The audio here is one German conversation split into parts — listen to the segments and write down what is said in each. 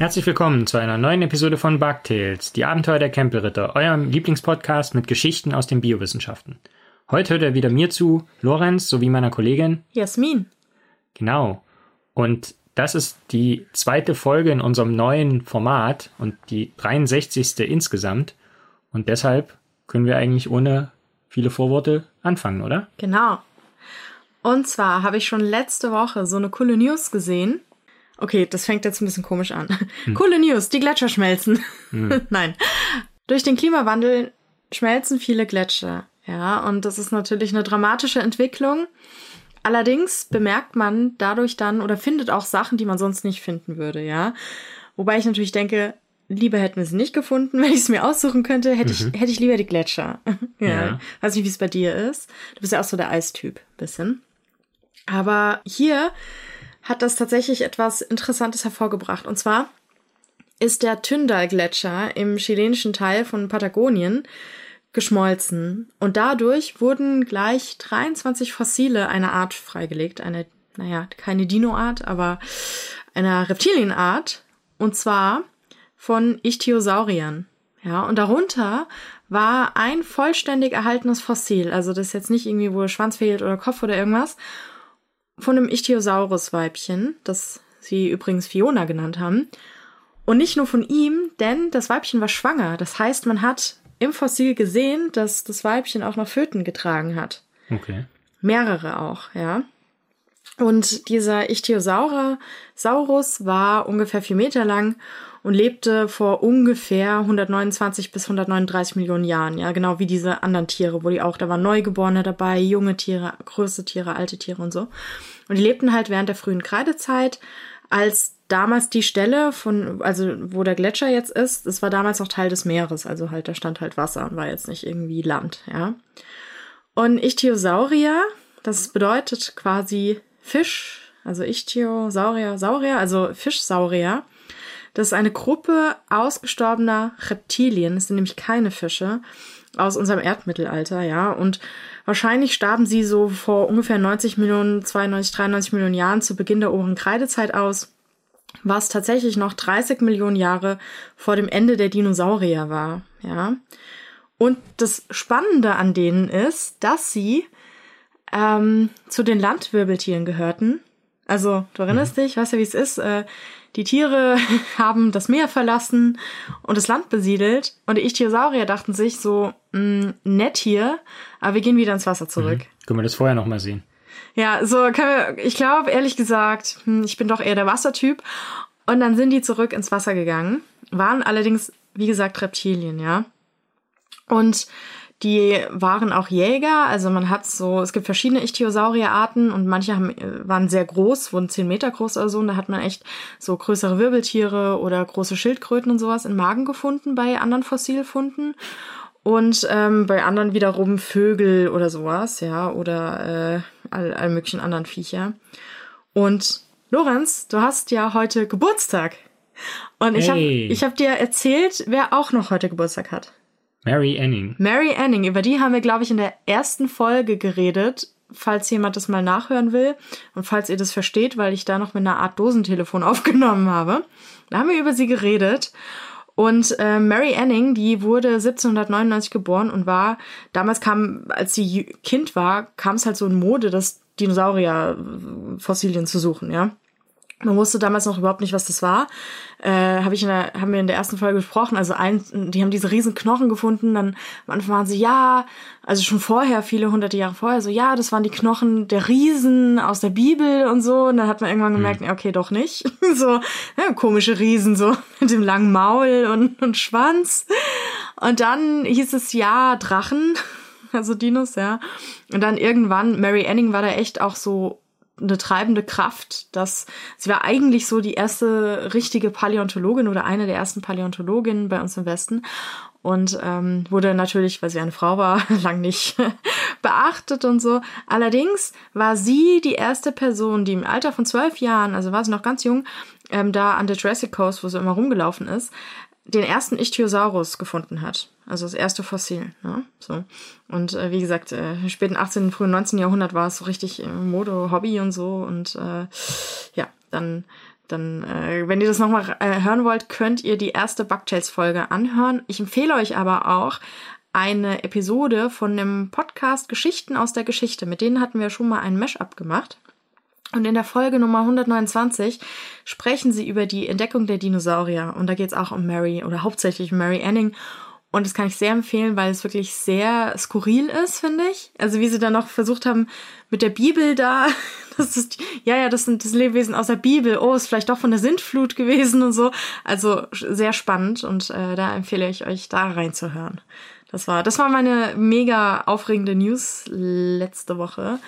Herzlich willkommen zu einer neuen Episode von Bugtails, die Abenteuer der Campbellritter, eurem Lieblingspodcast mit Geschichten aus den Biowissenschaften. Heute hört er wieder mir zu, Lorenz sowie meiner Kollegin Jasmin. Genau. Und das ist die zweite Folge in unserem neuen Format und die 63. insgesamt. Und deshalb können wir eigentlich ohne viele Vorworte anfangen, oder? Genau. Und zwar habe ich schon letzte Woche so eine coole News gesehen. Okay, das fängt jetzt ein bisschen komisch an. Hm. Coole News, die Gletscher schmelzen. Hm. Nein. Durch den Klimawandel schmelzen viele Gletscher. Ja, und das ist natürlich eine dramatische Entwicklung. Allerdings bemerkt man dadurch dann oder findet auch Sachen, die man sonst nicht finden würde, ja. Wobei ich natürlich denke, lieber hätten wir sie nicht gefunden, wenn ich es mir aussuchen könnte, hätte mhm. ich, hätte ich lieber die Gletscher. ja. ja. Weiß nicht, wie es bei dir ist. Du bist ja auch so der Eistyp, bisschen. Aber hier hat das tatsächlich etwas Interessantes hervorgebracht. Und zwar ist der Tyndall-Gletscher im chilenischen Teil von Patagonien geschmolzen. Und dadurch wurden gleich 23 Fossile einer Art freigelegt. Eine, naja, keine Dinoart, aber einer Reptilienart. Und zwar von Ichthyosauriern. Ja, und darunter war ein vollständig erhaltenes Fossil. Also das ist jetzt nicht irgendwie, wo Schwanz fehlt oder Kopf oder irgendwas. Von einem Ichthyosaurus-Weibchen, das sie übrigens Fiona genannt haben. Und nicht nur von ihm, denn das Weibchen war schwanger. Das heißt, man hat im Fossil gesehen, dass das Weibchen auch noch Föten getragen hat. Okay. Mehrere auch, ja. Und dieser Ichthyosaurus war ungefähr vier Meter lang und lebte vor ungefähr 129 bis 139 Millionen Jahren. Ja, genau wie diese anderen Tiere, wo die auch, da waren Neugeborene dabei, junge Tiere, größere Tiere, alte Tiere und so. Und die lebten halt während der frühen Kreidezeit, als damals die Stelle von, also wo der Gletscher jetzt ist, das war damals noch Teil des Meeres, also halt, da stand halt Wasser und war jetzt nicht irgendwie Land, ja. Und Ichthyosaurier, das bedeutet quasi Fisch, also Ichthyosaurier, Saurier, also Fischsaurier. Das ist eine Gruppe ausgestorbener Reptilien, das sind nämlich keine Fische, aus unserem Erdmittelalter, ja. Und wahrscheinlich starben sie so vor ungefähr 90 Millionen, 92, 93 Millionen Jahren zu Beginn der oberen Kreidezeit aus was tatsächlich noch 30 Millionen Jahre vor dem Ende der Dinosaurier war, ja. Und das Spannende an denen ist, dass sie ähm, zu den Landwirbeltieren gehörten. Also, du erinnerst mhm. dich, weißt ja, wie es ist. Äh, die Tiere haben das Meer verlassen und das Land besiedelt. Und die Ichthyosaurier dachten sich so, mh, mm, nett hier, aber wir gehen wieder ins Wasser zurück. Mhm. Können wir das vorher nochmal sehen? Ja, so können wir, ich glaube ehrlich gesagt, hm, ich bin doch eher der Wassertyp. Und dann sind die zurück ins Wasser gegangen, waren allerdings, wie gesagt, Reptilien, ja. Und die waren auch Jäger, also man hat so, es gibt verschiedene Ichthyosaurierarten und manche haben, äh, waren sehr groß, wurden zehn Meter groß oder so und da hat man echt so größere Wirbeltiere oder große Schildkröten und sowas in Magen gefunden bei anderen Fossilfunden und ähm, bei anderen wiederum Vögel oder sowas, ja, oder äh, all, all möglichen anderen Viecher. Und Lorenz, du hast ja heute Geburtstag. Und ich hey. habe ich hab dir erzählt, wer auch noch heute Geburtstag hat. Mary Anning. Mary Anning, über die haben wir, glaube ich, in der ersten Folge geredet, falls jemand das mal nachhören will und falls ihr das versteht, weil ich da noch mit einer Art Dosentelefon aufgenommen habe. Da haben wir über sie geredet. Und äh, Mary Anning, die wurde 1799 geboren und war, damals kam, als sie Kind war, kam es halt so in Mode, das Dinosaurier-Fossilien zu suchen, ja. Man wusste damals noch überhaupt nicht, was das war. Äh, hab ich in der, haben wir in der ersten Folge gesprochen. Also ein, die haben diese riesen Knochen gefunden. Dann am Anfang waren sie, ja, also schon vorher, viele hunderte Jahre vorher, so, ja, das waren die Knochen der Riesen aus der Bibel und so. Und dann hat man irgendwann gemerkt, mhm. okay, doch nicht. so, ja, komische Riesen, so mit dem langen Maul und, und Schwanz. Und dann hieß es, ja, Drachen also Dinos, ja. Und dann irgendwann, Mary Anning war da echt auch so eine treibende Kraft, dass sie war eigentlich so die erste richtige Paläontologin oder eine der ersten Paläontologinnen bei uns im Westen und ähm, wurde natürlich, weil sie eine Frau war, lang nicht beachtet und so. Allerdings war sie die erste Person, die im Alter von zwölf Jahren, also war sie noch ganz jung, ähm, da an der Jurassic Coast, wo sie immer rumgelaufen ist, den ersten Ichthyosaurus gefunden hat. Also das erste Fossil. Ne? So. Und äh, wie gesagt, äh, späten 18., frühen 19. Jahrhundert war es so richtig äh, Mode, Hobby und so. Und äh, ja, dann dann, äh, wenn ihr das nochmal äh, hören wollt, könnt ihr die erste Bugtails-Folge anhören. Ich empfehle euch aber auch eine Episode von dem Podcast Geschichten aus der Geschichte. Mit denen hatten wir schon mal einen Mesh-up gemacht. Und in der Folge Nummer 129 sprechen sie über die Entdeckung der Dinosaurier. Und da geht es auch um Mary oder hauptsächlich Mary Anning. Und das kann ich sehr empfehlen, weil es wirklich sehr skurril ist, finde ich. Also wie sie dann noch versucht haben mit der Bibel da, das ist, ja, ja, das sind das Lebewesen aus der Bibel. Oh, ist vielleicht doch von der Sintflut gewesen und so. Also sehr spannend und äh, da empfehle ich euch da reinzuhören. Das war, das war meine mega aufregende News letzte Woche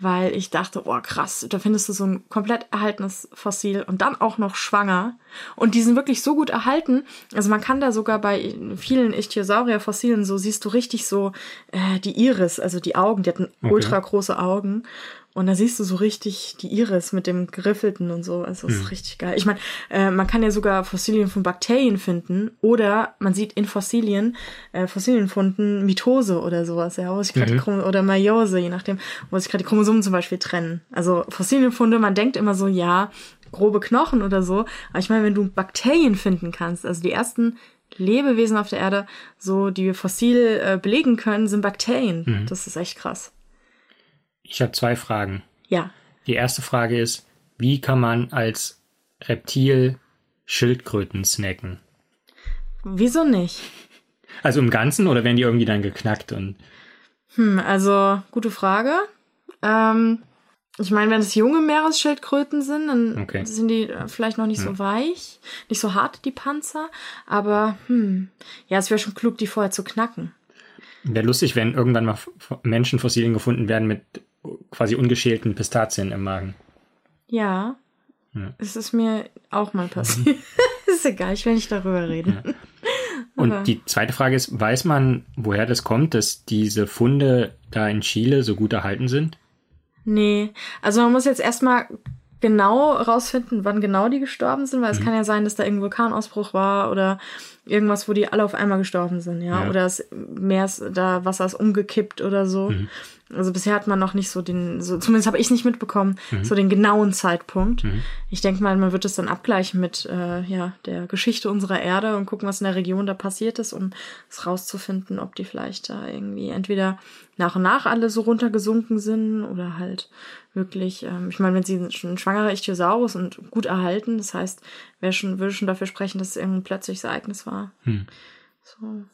weil ich dachte, oh krass, da findest du so ein komplett erhaltenes Fossil und dann auch noch schwanger. Und die sind wirklich so gut erhalten. Also man kann da sogar bei vielen Ichthyosaurier-Fossilen so siehst du richtig so äh, die Iris, also die Augen, die hatten okay. ultra große Augen. Und da siehst du so richtig die Iris mit dem Geriffelten und so. Also das ist hm. richtig geil. Ich meine, äh, man kann ja sogar Fossilien von Bakterien finden oder man sieht in Fossilien, äh, Fossilienfunden Mitose oder sowas, ja, wo sich gerade mhm. oder Meiose, je nachdem, wo sich gerade die Chromosomen zum Beispiel trennen. Also Fossilienfunde, man denkt immer so, ja, grobe Knochen oder so. Aber ich meine, wenn du Bakterien finden kannst, also die ersten Lebewesen auf der Erde, so die wir fossil äh, belegen können, sind Bakterien. Mhm. Das ist echt krass. Ich habe zwei Fragen. Ja. Die erste Frage ist, wie kann man als Reptil Schildkröten snacken? Wieso nicht? Also im Ganzen oder werden die irgendwie dann geknackt und. Hm, also gute Frage. Ähm, ich meine, wenn es junge Meeresschildkröten sind, dann okay. sind die äh, vielleicht noch nicht hm. so weich, nicht so hart, die Panzer. Aber hm, ja, es wäre schon klug, die vorher zu knacken. Wäre lustig, wenn irgendwann mal Menschenfossilien gefunden werden mit quasi ungeschälten Pistazien im Magen. Ja. ja. Es ist mir auch mal passiert. ist egal, ich will nicht darüber reden. Ja. Und die zweite Frage ist, weiß man, woher das kommt, dass diese Funde da in Chile so gut erhalten sind? Nee, also man muss jetzt erstmal genau rausfinden, wann genau die gestorben sind, weil es mhm. kann ja sein, dass da irgendein Vulkanausbruch war oder irgendwas, wo die alle auf einmal gestorben sind, ja, ja. oder das Meer ist, da Wasser ist umgekippt oder so. Mhm. Also bisher hat man noch nicht so den, so, zumindest habe ich nicht mitbekommen, mhm. so den genauen Zeitpunkt. Mhm. Ich denke mal, man wird es dann abgleichen mit äh, ja, der Geschichte unserer Erde und gucken, was in der Region da passiert ist, um es rauszufinden, ob die vielleicht da irgendwie entweder nach und nach alle so runtergesunken sind oder halt wirklich, ähm, ich meine, wenn sie schon ein schwangerer Ichthyosaurus und gut erhalten, das heißt, wer schon, würde schon dafür sprechen, dass es irgendein plötzliches Ereignis war. Hm. So.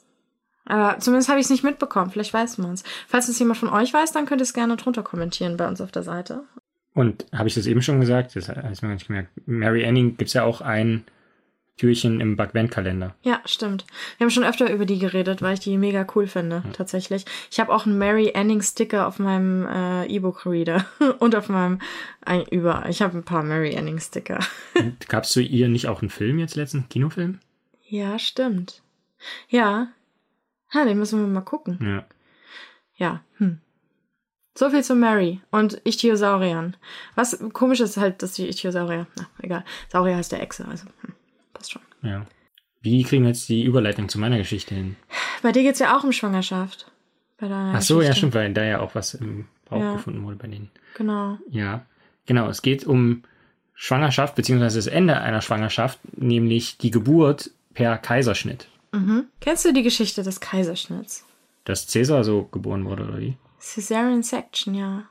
Aber zumindest habe ich es nicht mitbekommen. Vielleicht weiß man es. Falls es jemand von euch weiß, dann könnt ihr es gerne drunter kommentieren bei uns auf der Seite. Und habe ich das eben schon gesagt? Das habe ich mir gar nicht gemerkt. Mary Anning gibt es ja auch ein Türchen im Backvent-Kalender. Ja, stimmt. Wir haben schon öfter über die geredet, weil ich die mega cool finde, ja. tatsächlich. Ich habe auch einen Mary Anning Sticker auf meinem äh, E-Book-Reader und auf meinem ein, über. Ich habe ein paar Mary Anning Sticker. Gab es zu ihr nicht auch einen Film jetzt letzten Kinofilm? Ja, stimmt. Ja, Ha, den müssen wir mal gucken. Ja. Ja, hm. So viel zu Mary und Ichthyosauriern. Was komisch ist halt, dass die Ichthyosaurier, na, egal. Saurier heißt der Echse, also hm, passt schon. Ja. Wie kriegen wir jetzt die Überleitung zu meiner Geschichte hin? Bei dir geht es ja auch um Schwangerschaft. Bei deiner Ach so, Geschichte. ja, stimmt, weil da ja auch was im Bauch ja. gefunden wurde bei denen. Genau. Ja, genau. Es geht um Schwangerschaft, beziehungsweise das Ende einer Schwangerschaft, nämlich die Geburt per Kaiserschnitt. Mhm. Kennst du die Geschichte des Kaiserschnitts? Dass Cäsar so geboren wurde, oder wie? Caesarean Section, ja.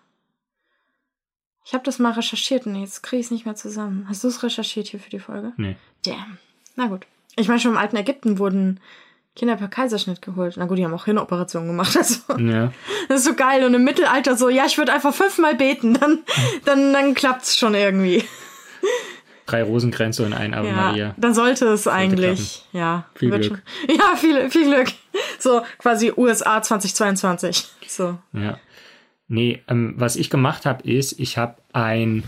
Ich habe das mal recherchiert und jetzt kriege ich es nicht mehr zusammen. Hast du es recherchiert hier für die Folge? Nee. Damn. Na gut. Ich meine, schon im alten Ägypten wurden Kinder per Kaiserschnitt geholt. Na gut, die haben auch Hirnoperationen gemacht. Also. Ja. Das ist so geil. Und im Mittelalter so, ja, ich würde einfach fünfmal beten, dann, dann, dann klappt's schon irgendwie drei Rosenkränze und ein Ave ja, Maria. Dann sollte es sollte eigentlich, klappen. ja. Viel Glück. Schon, ja, viel, viel Glück. So, quasi USA 2022. So. Ja. Nee, ähm, was ich gemacht habe, ist, ich habe ein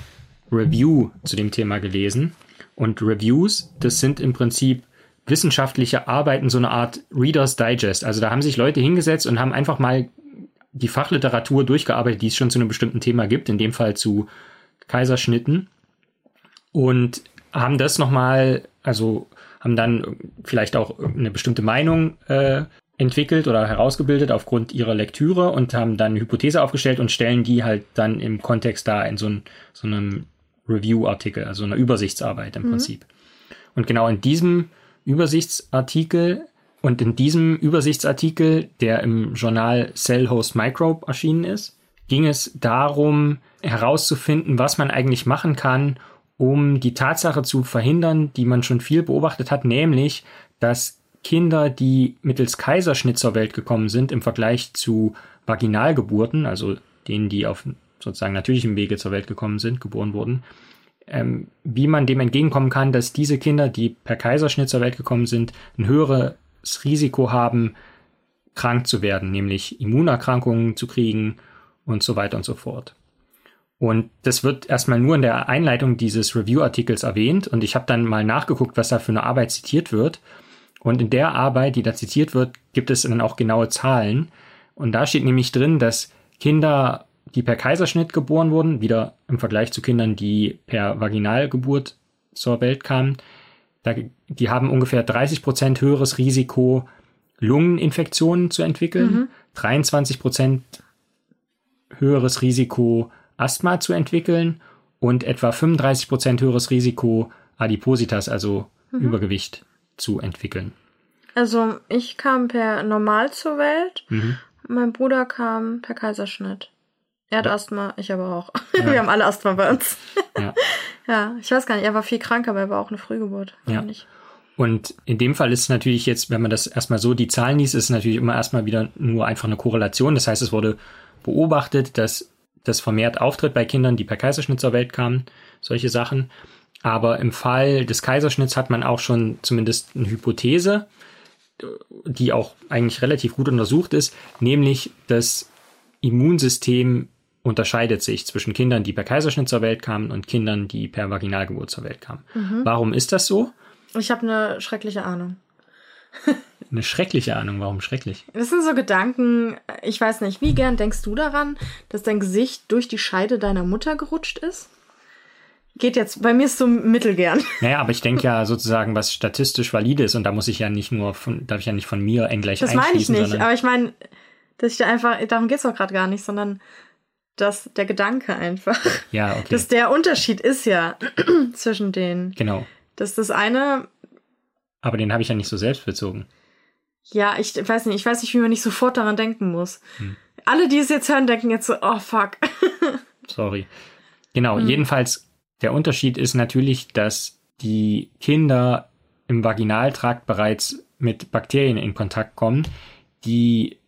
Review zu dem Thema gelesen. Und Reviews, das sind im Prinzip wissenschaftliche Arbeiten, so eine Art Reader's Digest. Also da haben sich Leute hingesetzt und haben einfach mal die Fachliteratur durchgearbeitet, die es schon zu einem bestimmten Thema gibt, in dem Fall zu Kaiserschnitten und haben das nochmal, also haben dann vielleicht auch eine bestimmte Meinung äh, entwickelt oder herausgebildet aufgrund ihrer Lektüre und haben dann eine Hypothese aufgestellt und stellen die halt dann im Kontext da in so, ein, so einem Review-Artikel, also einer Übersichtsarbeit im mhm. Prinzip. Und genau in diesem Übersichtsartikel und in diesem Übersichtsartikel, der im Journal Cell Host Microbe erschienen ist, ging es darum, herauszufinden, was man eigentlich machen kann, um die Tatsache zu verhindern, die man schon viel beobachtet hat, nämlich, dass Kinder, die mittels Kaiserschnitt zur Welt gekommen sind, im Vergleich zu Vaginalgeburten, also denen, die auf sozusagen natürlichem Wege zur Welt gekommen sind, geboren wurden, ähm, wie man dem entgegenkommen kann, dass diese Kinder, die per Kaiserschnitt zur Welt gekommen sind, ein höheres Risiko haben, krank zu werden, nämlich Immunerkrankungen zu kriegen und so weiter und so fort. Und das wird erstmal nur in der Einleitung dieses Review-Artikels erwähnt und ich habe dann mal nachgeguckt, was da für eine Arbeit zitiert wird. Und in der Arbeit, die da zitiert wird, gibt es dann auch genaue Zahlen. Und da steht nämlich drin, dass Kinder die per Kaiserschnitt geboren wurden, wieder im Vergleich zu Kindern, die per Vaginalgeburt zur Welt kamen, da, die haben ungefähr 30 Prozent höheres Risiko, Lungeninfektionen zu entwickeln, mhm. 23 Prozent höheres Risiko, Asthma zu entwickeln und etwa 35 Prozent höheres Risiko, Adipositas, also mhm. Übergewicht, zu entwickeln. Also ich kam per Normal zur Welt, mhm. mein Bruder kam per Kaiserschnitt. Er hat ja. Asthma, ich aber auch. Ja. Wir haben alle Asthma bei uns. Ja. ja, ich weiß gar nicht, er war viel krank, aber er war auch eine Frühgeburt. Ja. Ich. Und in dem Fall ist es natürlich jetzt, wenn man das erstmal so die Zahlen liest, ist es natürlich immer erstmal wieder nur einfach eine Korrelation. Das heißt, es wurde beobachtet, dass das vermehrt auftritt bei Kindern, die per Kaiserschnitt zur Welt kamen, solche Sachen. Aber im Fall des Kaiserschnitts hat man auch schon zumindest eine Hypothese, die auch eigentlich relativ gut untersucht ist, nämlich das Immunsystem unterscheidet sich zwischen Kindern, die per Kaiserschnitt zur Welt kamen und Kindern, die per Vaginalgeburt zur Welt kamen. Mhm. Warum ist das so? Ich habe eine schreckliche Ahnung. eine schreckliche Ahnung. Warum schrecklich? Das sind so Gedanken, ich weiß nicht, wie gern denkst du daran, dass dein Gesicht durch die Scheide deiner Mutter gerutscht ist? Geht jetzt, bei mir ist so mittelgern. Naja, aber ich denke ja sozusagen, was statistisch valide ist und da muss ich ja nicht nur von, darf ich ja nicht von mir gleich Das meine ich nicht, aber ich meine, dass ich da einfach, darum geht's doch gerade gar nicht, sondern dass der Gedanke einfach. Ja, okay. Dass der Unterschied ist ja zwischen denen. Genau. Dass das eine. Aber den habe ich ja nicht so selbst bezogen. Ja, ich weiß nicht, ich weiß nicht, wie man nicht sofort daran denken muss. Hm. Alle, die es jetzt hören, denken jetzt so, oh fuck. Sorry. Genau, hm. jedenfalls, der Unterschied ist natürlich, dass die Kinder im Vaginaltrakt bereits mit Bakterien in Kontakt kommen, die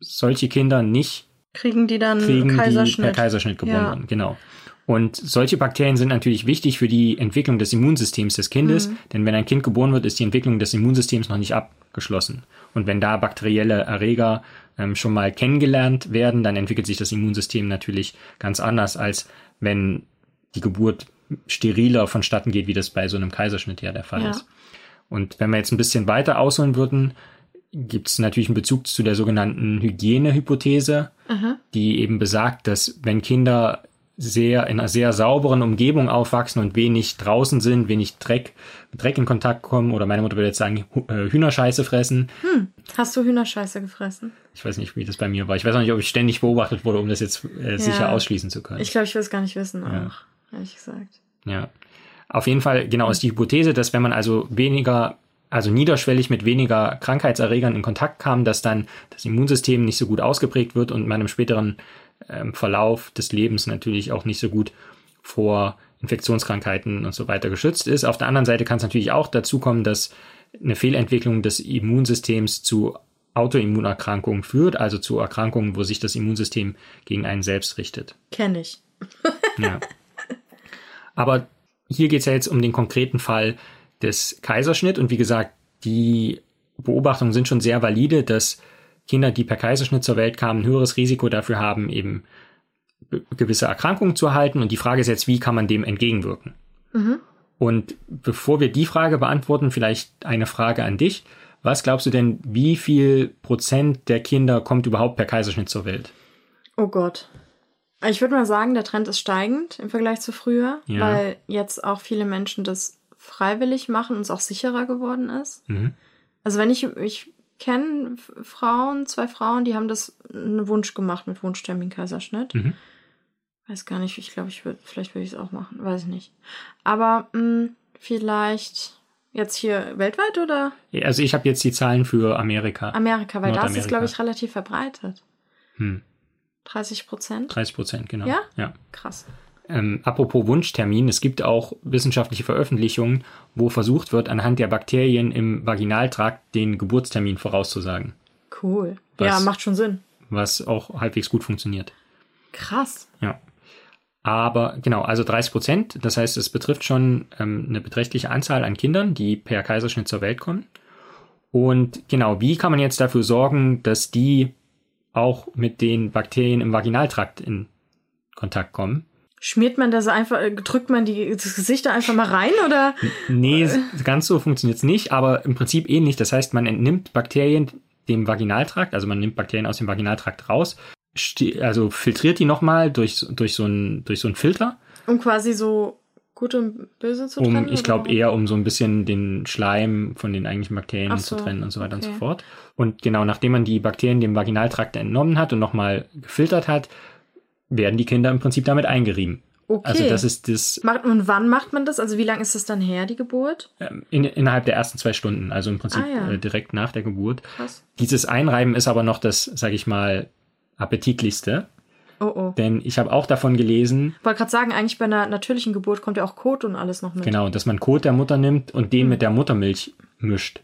solche Kinder nicht kriegen die dann kriegen Kaiserschnitt. Die per Kaiserschnitt geboren ja. Genau. Und solche Bakterien sind natürlich wichtig für die Entwicklung des Immunsystems des Kindes, mhm. denn wenn ein Kind geboren wird, ist die Entwicklung des Immunsystems noch nicht abgeschlossen. Und wenn da bakterielle Erreger ähm, schon mal kennengelernt werden, dann entwickelt sich das Immunsystem natürlich ganz anders, als wenn die Geburt steriler vonstatten geht, wie das bei so einem Kaiserschnitt ja der Fall ja. ist. Und wenn wir jetzt ein bisschen weiter ausholen würden, gibt es natürlich einen Bezug zu der sogenannten Hygienehypothese, die eben besagt, dass wenn Kinder sehr in einer sehr sauberen Umgebung aufwachsen und wenig draußen sind, wenig Dreck, mit Dreck in Kontakt kommen oder meine Mutter würde jetzt sagen, äh, Hühnerscheiße fressen. Hm. Hast du Hühnerscheiße gefressen? Ich weiß nicht, wie das bei mir war. Ich weiß auch nicht, ob ich ständig beobachtet wurde, um das jetzt äh, sicher ausschließen zu können. Ich glaube, ich will es gar nicht wissen, ja. auch, ehrlich gesagt. Ja. Auf jeden Fall, genau, ist die Hypothese, dass wenn man also weniger also niederschwellig mit weniger Krankheitserregern in Kontakt kam, dass dann das Immunsystem nicht so gut ausgeprägt wird und man im späteren ähm, Verlauf des Lebens natürlich auch nicht so gut vor Infektionskrankheiten und so weiter geschützt ist. Auf der anderen Seite kann es natürlich auch dazu kommen, dass eine Fehlentwicklung des Immunsystems zu Autoimmunerkrankungen führt, also zu Erkrankungen, wo sich das Immunsystem gegen einen selbst richtet. Kenne ich. ja. Aber hier geht es ja jetzt um den konkreten Fall des Kaiserschnitt. Und wie gesagt, die Beobachtungen sind schon sehr valide, dass Kinder, die per Kaiserschnitt zur Welt kamen, ein höheres Risiko dafür haben, eben gewisse Erkrankungen zu erhalten. Und die Frage ist jetzt, wie kann man dem entgegenwirken? Mhm. Und bevor wir die Frage beantworten, vielleicht eine Frage an dich. Was glaubst du denn, wie viel Prozent der Kinder kommt überhaupt per Kaiserschnitt zur Welt? Oh Gott. Ich würde mal sagen, der Trend ist steigend im Vergleich zu früher, ja. weil jetzt auch viele Menschen das freiwillig machen und es auch sicherer geworden ist. Mhm. Also wenn ich, ich kenne Frauen, zwei Frauen, die haben das einen Wunsch gemacht mit Wunschtermin Kaiserschnitt. Mhm. Weiß gar nicht, ich glaube, ich würde, vielleicht würde ich es auch machen, weiß ich nicht. Aber mh, vielleicht jetzt hier weltweit oder Also ich habe jetzt die Zahlen für Amerika. Amerika, weil da ist es, glaube ich, relativ verbreitet. Hm, 30 Prozent? 30 Prozent, genau. Ja? ja. Krass. Ähm, apropos Wunschtermin, es gibt auch wissenschaftliche Veröffentlichungen, wo versucht wird, anhand der Bakterien im Vaginaltrakt den Geburtstermin vorauszusagen, Cool. Was? Ja, macht schon Sinn. was auch halbwegs gut funktioniert. Krass. Ja. Aber genau, also 30 Prozent, das heißt, es betrifft schon ähm, eine beträchtliche Anzahl an Kindern, die per Kaiserschnitt zur Welt kommen. Und genau, wie kann man jetzt dafür sorgen, dass die auch mit den Bakterien im Vaginaltrakt in Kontakt kommen? Schmiert man das einfach, äh, drückt man die, das Gesicht da einfach mal rein oder? Nee, ganz so funktioniert es nicht, aber im Prinzip ähnlich. Das heißt, man entnimmt Bakterien dem Vaginaltrakt, also man nimmt Bakterien aus dem Vaginaltrakt raus, also filtriert die nochmal durch, durch, so einen, durch so einen Filter, Um quasi so gut und böse zu trennen? um, ich glaube, eher um so ein bisschen den Schleim von den eigentlichen Bakterien Ach zu so, trennen und so weiter und so okay. fort. Und genau, nachdem man die Bakterien dem Vaginaltrakt entnommen hat und nochmal gefiltert hat, werden die Kinder im Prinzip damit eingerieben. Okay. Also das ist das Macht, und wann macht man das? Also wie lange ist das dann her, die Geburt? ähm, in, innerhalb der ersten zwei Stunden, also im Prinzip Ah, ja. äh, direkt nach der Geburt. Krass. Dieses Einreiben ist aber noch das, sage ich mal, appetitlichste, Oh oh. denn ich habe auch davon gelesen, Ich wollte gerade sagen, eigentlich bei einer natürlichen Geburt kommt ja auch Kot und alles noch mit. genau, dass man Kot der Mutter nimmt und Hm. den mit der Muttermilch mischt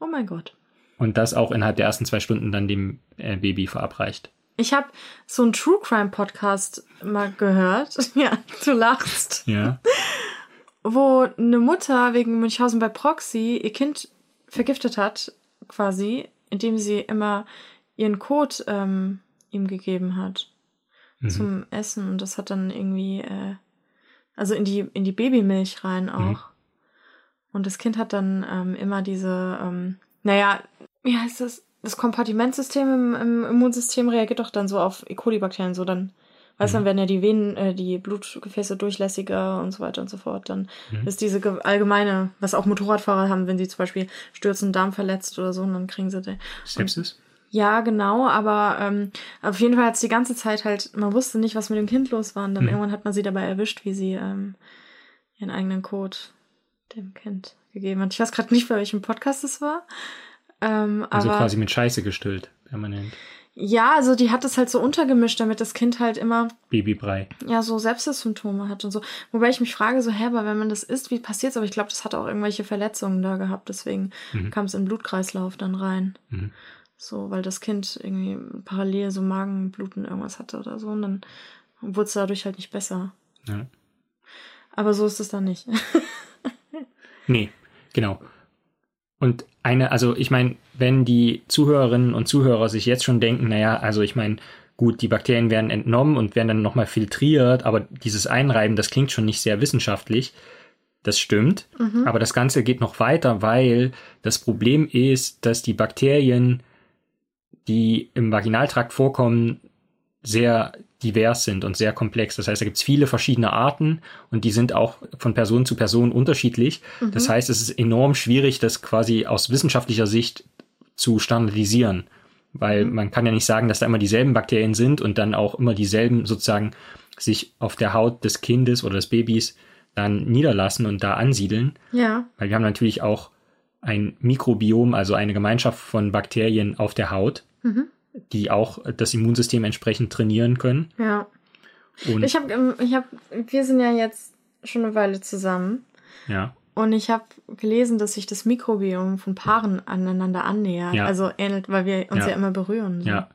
Oh mein Gott. und das auch innerhalb der ersten zwei Stunden dann dem äh, Baby verabreicht. Ich habe so einen True Crime Podcast mal gehört. Ja, du lachst. Ja. Wo eine Mutter wegen Münchhausen bei Proxy ihr Kind vergiftet hat, quasi, indem sie immer ihren Kot ähm, ihm gegeben hat Mhm. zum Essen. Und das hat dann irgendwie, äh, also in die, in die Babymilch rein auch. Mhm. Und das Kind hat dann ähm, immer diese, ähm, naja, wie heißt das? Das Kompartimentsystem im, im Immunsystem reagiert doch dann so auf E. coli-Bakterien, so dann, weißt du, dann werden ja die Venen, äh, die Blutgefäße durchlässiger und so weiter und so fort. Dann Mhm. ist diese ge- allgemeine, was auch Motorradfahrer haben, wenn sie zum Beispiel stürzen, Darm verletzt oder so, und dann kriegen sie den. Sepsis? Ja, genau, aber ähm, auf jeden Fall hat es die ganze Zeit halt, man wusste nicht, was mit dem Kind los war. Und dann Mhm. irgendwann hat man sie dabei erwischt, wie sie ähm, ihren eigenen Code dem Kind gegeben hat. Ich weiß gerade nicht, bei welchem Podcast es war. Ähm, Also aber quasi mit Scheiße gestillt, permanent. ja, also die hat es halt so untergemischt, damit das Kind halt immer Babybrei. ja so Sepsis-Symptome hat und so. Wobei ich mich frage, so, hä, aber wenn man das isst, wie passiert's? Aber ich glaube, das hat auch irgendwelche Verletzungen da gehabt, deswegen Mhm. kam es in den Blutkreislauf dann rein. Mhm. So, weil das Kind irgendwie parallel so Magenbluten irgendwas hatte oder so. Und dann wurde es dadurch halt nicht besser. Ja. Aber so ist es dann nicht. Nee, genau. Und eine, also ich meine, wenn die Zuhörerinnen und Zuhörer sich jetzt schon denken, naja, also ich meine, gut, die Bakterien werden entnommen und werden dann nochmal filtriert, aber dieses Einreiben, das klingt schon nicht sehr wissenschaftlich. Das stimmt, aber das Ganze geht noch weiter, weil das Problem ist, dass die Bakterien, die im Vaginaltrakt vorkommen, sehr divers sind und sehr komplex. Das heißt, da gibt es viele verschiedene Arten und die sind auch von Person zu Person unterschiedlich. Das heißt, es ist enorm schwierig, das quasi aus wissenschaftlicher Sicht zu standardisieren. Weil man kann ja nicht sagen, dass da immer dieselben Bakterien sind und dann auch immer dieselben sozusagen sich auf der Haut des Kindes oder des Babys dann niederlassen und da ansiedeln. ja. Weil wir haben natürlich auch ein Mikrobiom, also eine Gemeinschaft von Bakterien auf der Haut, die auch das Immunsystem entsprechend trainieren können. Ja. Und Ich habe, ich hab, wir sind ja jetzt schon eine Weile zusammen. ja, Und ich habe gelesen, dass sich das Mikrobiom von Paaren aneinander annähert. Ja. Also ähnelt, weil wir uns Ja. ja, immer berühren. So. ja.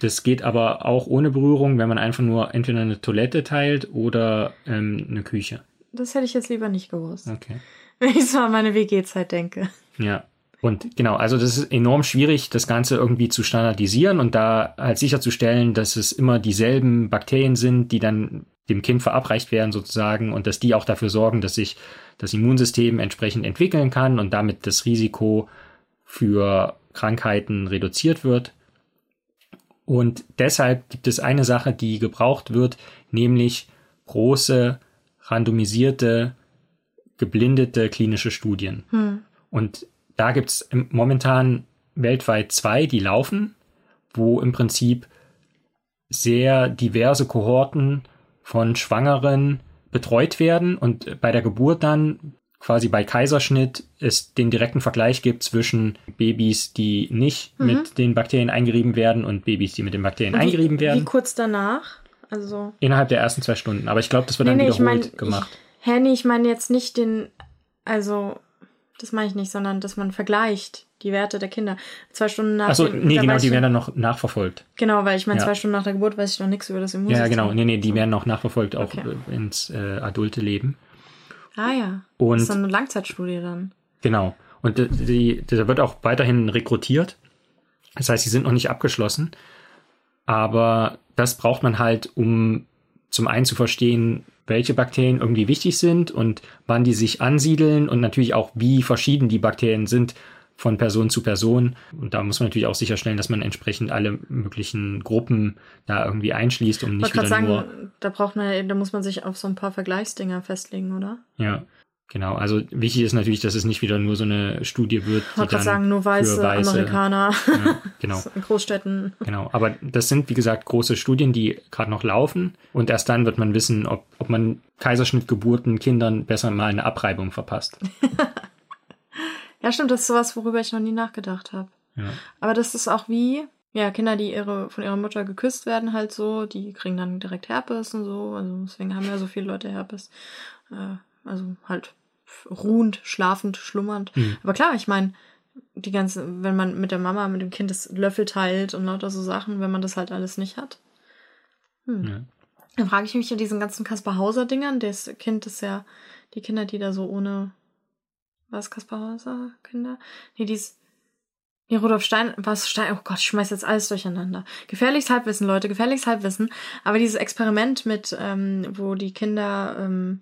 Das geht aber auch ohne Berührung, wenn man einfach nur entweder eine Toilette teilt oder ähm, eine Küche. Das hätte ich jetzt lieber nicht gewusst. Okay. Wenn ich so an meine WG-Zeit denke. Ja. Und genau, also das ist enorm schwierig, das Ganze irgendwie zu standardisieren und da halt sicherzustellen, dass es immer dieselben Bakterien sind, die dann dem Kind verabreicht werden sozusagen und dass die auch dafür sorgen, dass sich das Immunsystem entsprechend entwickeln kann und damit das Risiko für Krankheiten reduziert wird. Und deshalb gibt es eine Sache, die gebraucht wird, nämlich große, randomisierte, geblindete klinische Studien. Und da gibt es momentan weltweit zwei, die laufen, wo im Prinzip sehr diverse Kohorten von Schwangeren betreut werden und bei der Geburt dann quasi bei Kaiserschnitt es den direkten Vergleich gibt zwischen Babys, die nicht mhm. mit den Bakterien eingerieben werden und Babys, die mit den Bakterien wie, eingerieben werden. Wie kurz danach? Also innerhalb der ersten zwei Stunden. Aber ich glaube, das wird nee, dann nee, wiederholt ich mein, gemacht. Ich, nee, ich meine jetzt nicht den, also das meine ich nicht, sondern dass man vergleicht die Werte der Kinder. Zwei Stunden nach Achso, nee, genau, die werden dann noch nachverfolgt. Genau, weil ich meine, ja. zwei Stunden nach der Geburt weiß ich noch nichts über das Immunsystem. Ja, genau, nee, nee, die werden noch nachverfolgt, auch okay. ins äh, adulte Leben. Ah ja. Und das ist dann eine Langzeitstudie dann. Genau. Und die, da wird auch weiterhin rekrutiert. Das heißt, sie sind noch nicht abgeschlossen. Aber das braucht man halt, um zum einen zu verstehen, welche Bakterien irgendwie wichtig sind und wann die sich ansiedeln und natürlich auch, wie verschieden die Bakterien sind von Person zu Person. Und da muss man natürlich auch sicherstellen, dass man entsprechend alle möglichen Gruppen da irgendwie einschließt, um nicht wieder sagen, nur. Da braucht man, da muss man sich auf so ein paar Vergleichsdinger festlegen, oder? Ja. Genau, also wichtig ist natürlich, dass es nicht wieder nur so eine Studie wird. Ich wollte sagen, nur weiße, weiße Amerikaner ja, genau. in Großstädten. Genau, aber das sind, wie gesagt, große Studien, die gerade noch laufen. Und erst dann wird man wissen, ob, ob man Kaiserschnittgeburten Kindern besser mal eine Abreibung verpasst. ja, stimmt, das ist sowas, worüber ich noch nie nachgedacht habe. Ja. Aber das ist auch wie, ja, Kinder, die ihre, von ihrer Mutter geküsst werden, halt so, die kriegen dann direkt Herpes und so. Also deswegen haben ja so viele Leute Herpes. Äh, also halt ruhend, schlafend, schlummernd. Mhm. Aber klar, ich meine, die ganze, wenn man mit der Mama, mit dem Kind das Löffel teilt und lauter so Sachen, wenn man das halt alles nicht hat. Hm. Ja. Dann frage ich mich in diesen ganzen Kaspar Hauser Dingern, das Kind ist ja, die Kinder, die da so ohne, was Kaspar Hauser Kinder? Nee, die ist, nee, Rudolf Stein, was Stein, oh Gott, ich schmeiß jetzt alles durcheinander. Gefährliches Halbwissen, Leute, gefährliches Halbwissen. Aber dieses Experiment mit, ähm, wo die Kinder, ähm,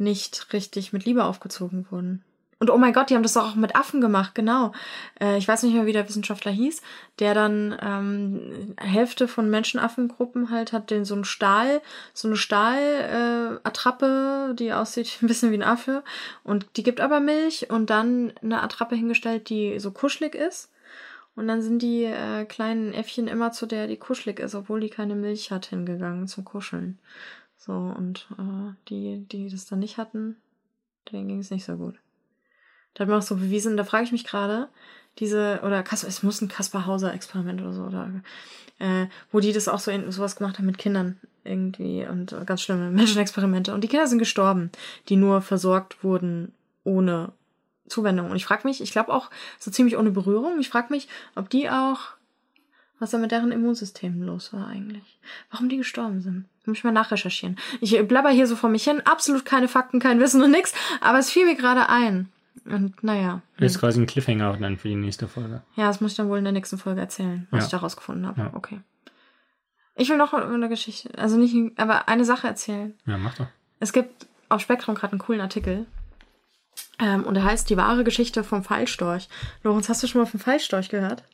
nicht richtig mit Liebe aufgezogen wurden. Und oh mein Gott, die haben das doch auch mit Affen gemacht, genau. Äh, ich weiß nicht mehr, wie der Wissenschaftler hieß, der dann ähm, Hälfte von Menschenaffengruppen halt hat den so einen Stahl, so eine Stahlattrappe, äh, die aussieht ein bisschen wie ein Affe und die gibt aber Milch und dann eine Attrappe hingestellt, die so kuschelig ist. Und dann sind die äh, kleinen Äffchen immer zu der, die kuschelig ist, obwohl die keine Milch hat, hingegangen zum Kuscheln. So, und äh, die, die das dann nicht hatten, denen ging es nicht so gut. Da hat man auch so bewiesen, da frage ich mich gerade, diese, oder Kasper, es muss ein Kaspar Hauser Experiment oder so, oder äh, wo die das auch so in, sowas gemacht haben mit Kindern irgendwie und ganz schlimme Menschenexperimente. Und die Kinder sind gestorben, die nur versorgt wurden ohne Zuwendung. Und ich frage mich, ich glaube auch so ziemlich ohne Berührung, ich frage mich, ob die auch, was da mit deren Immunsystem los war eigentlich. Warum die gestorben sind. Muss ich mal nachrecherchieren. Ich blabber hier so vor mich hin, absolut keine Fakten, kein Wissen und nix, aber es fiel mir gerade ein. Und naja. Das ist quasi ein Cliffhanger dann für die nächste Folge. Ja, das muss ich dann wohl in der nächsten Folge erzählen, was ja. ich da rausgefunden habe. Ja. Okay. Ich will noch eine Geschichte, also nicht, aber eine Sache erzählen. Ja, mach doch. Es gibt auf Spektrum gerade einen coolen Artikel. Ähm, und der heißt Die wahre Geschichte vom Fallstorch. Lorenz, hast du schon mal vom Fallstorch gehört?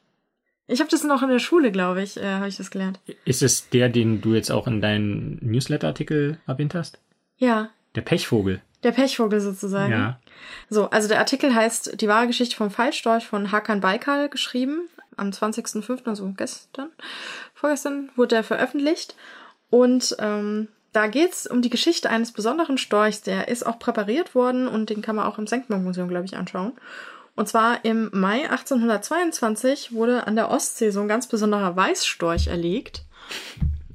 Ich habe das noch in der Schule, glaube ich, äh, habe ich das gelernt. Ist es der, den du jetzt auch in deinen Newsletter-Artikel erwähnt hast? Ja. Der Pechvogel. Der Pechvogel sozusagen. Ja. So, also der Artikel heißt Die wahre Geschichte vom Fallstorch von Hakan Baikal geschrieben. Am 20.05., also gestern, vorgestern, wurde er veröffentlicht. Und ähm, da geht's um die Geschichte eines besonderen Storchs. Der ist auch präpariert worden und den kann man auch im Senckenberg-Museum, glaube ich, anschauen. Und zwar im Mai 1822 wurde an der Ostsee so ein ganz besonderer Weißstorch erlegt.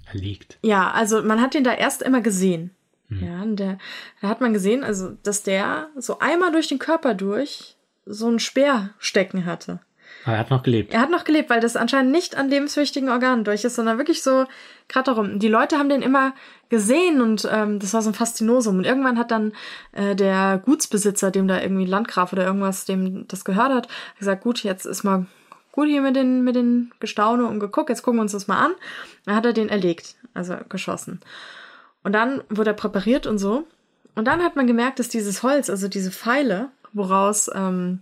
Erlegt. Ja, also man hat den da erst immer gesehen. Hm. Ja, und der, da hat man gesehen, also, dass der so einmal durch den Körper durch so ein Speer stecken hatte. Aber er hat noch gelebt. Er hat noch gelebt, weil das anscheinend nicht an lebenswichtigen Organen durch ist, sondern wirklich so gerade darum. Die Leute haben den immer gesehen und ähm, das war so ein Faszinosum. Und irgendwann hat dann äh, der Gutsbesitzer, dem da irgendwie Landgraf oder irgendwas, dem das gehört hat, gesagt, gut, jetzt ist mal gut hier mit den, mit den Gestaune und geguckt, jetzt gucken wir uns das mal an. Dann hat er den erlegt, also geschossen. Und dann wurde er präpariert und so. Und dann hat man gemerkt, dass dieses Holz, also diese Pfeile, woraus ähm,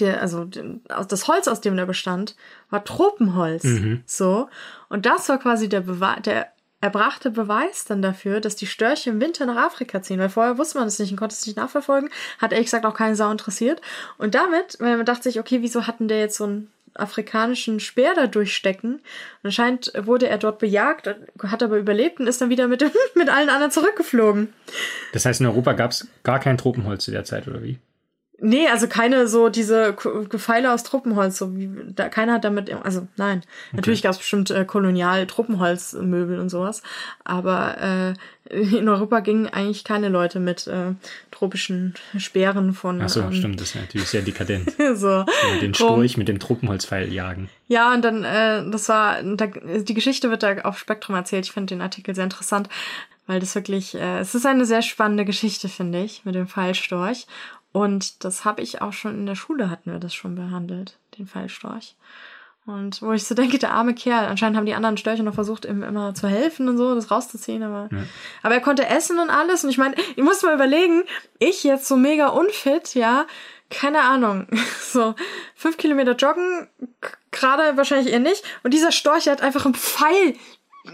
der, also das Holz, aus dem der bestand, war Tropenholz. Mhm. So. Und das war quasi der Beweis, der erbrachte Beweis dann dafür, dass die Störche im Winter nach Afrika ziehen, weil vorher wusste man es nicht und konnte es nicht nachverfolgen, hat ehrlich gesagt auch keine Sau interessiert. Und damit, weil man dachte sich, okay, wieso hatten der jetzt so ein afrikanischen Speer da durchstecken. Und anscheinend wurde er dort bejagt, hat aber überlebt und ist dann wieder mit, mit allen anderen zurückgeflogen. Das heißt, in Europa gab es gar kein Tropenholz zu der Zeit, oder wie? Nee, also keine so diese Pfeile aus Truppenholz, so wie da keiner hat damit, also nein, natürlich gab es bestimmt äh, kolonial Truppenholzmöbel und sowas, aber äh, in Europa gingen eigentlich keine Leute mit äh, tropischen Speeren von Ach so, ähm, stimmt, das ist natürlich sehr dekadent. so Mit den Storch mit dem Tropenholzpfeil jagen. Ja, und dann, äh, das war, da, die Geschichte wird da auf Spektrum erzählt. Ich finde den Artikel sehr interessant, weil das wirklich, äh, es ist eine sehr spannende Geschichte, finde ich, mit dem Pfeilstorch. Und das habe ich auch schon in der Schule hatten wir das schon behandelt, den Pfeilstorch. Und wo ich so denke, der arme Kerl, anscheinend haben die anderen Störche noch versucht, ihm immer zu helfen und so, das rauszuziehen, aber, aber er konnte essen und alles. Und ich meine, ich muss mal überlegen, ich jetzt so mega unfit, ja, keine Ahnung, so fünf Kilometer joggen, gerade wahrscheinlich eher nicht. Und dieser Storch hat einfach einen Pfeil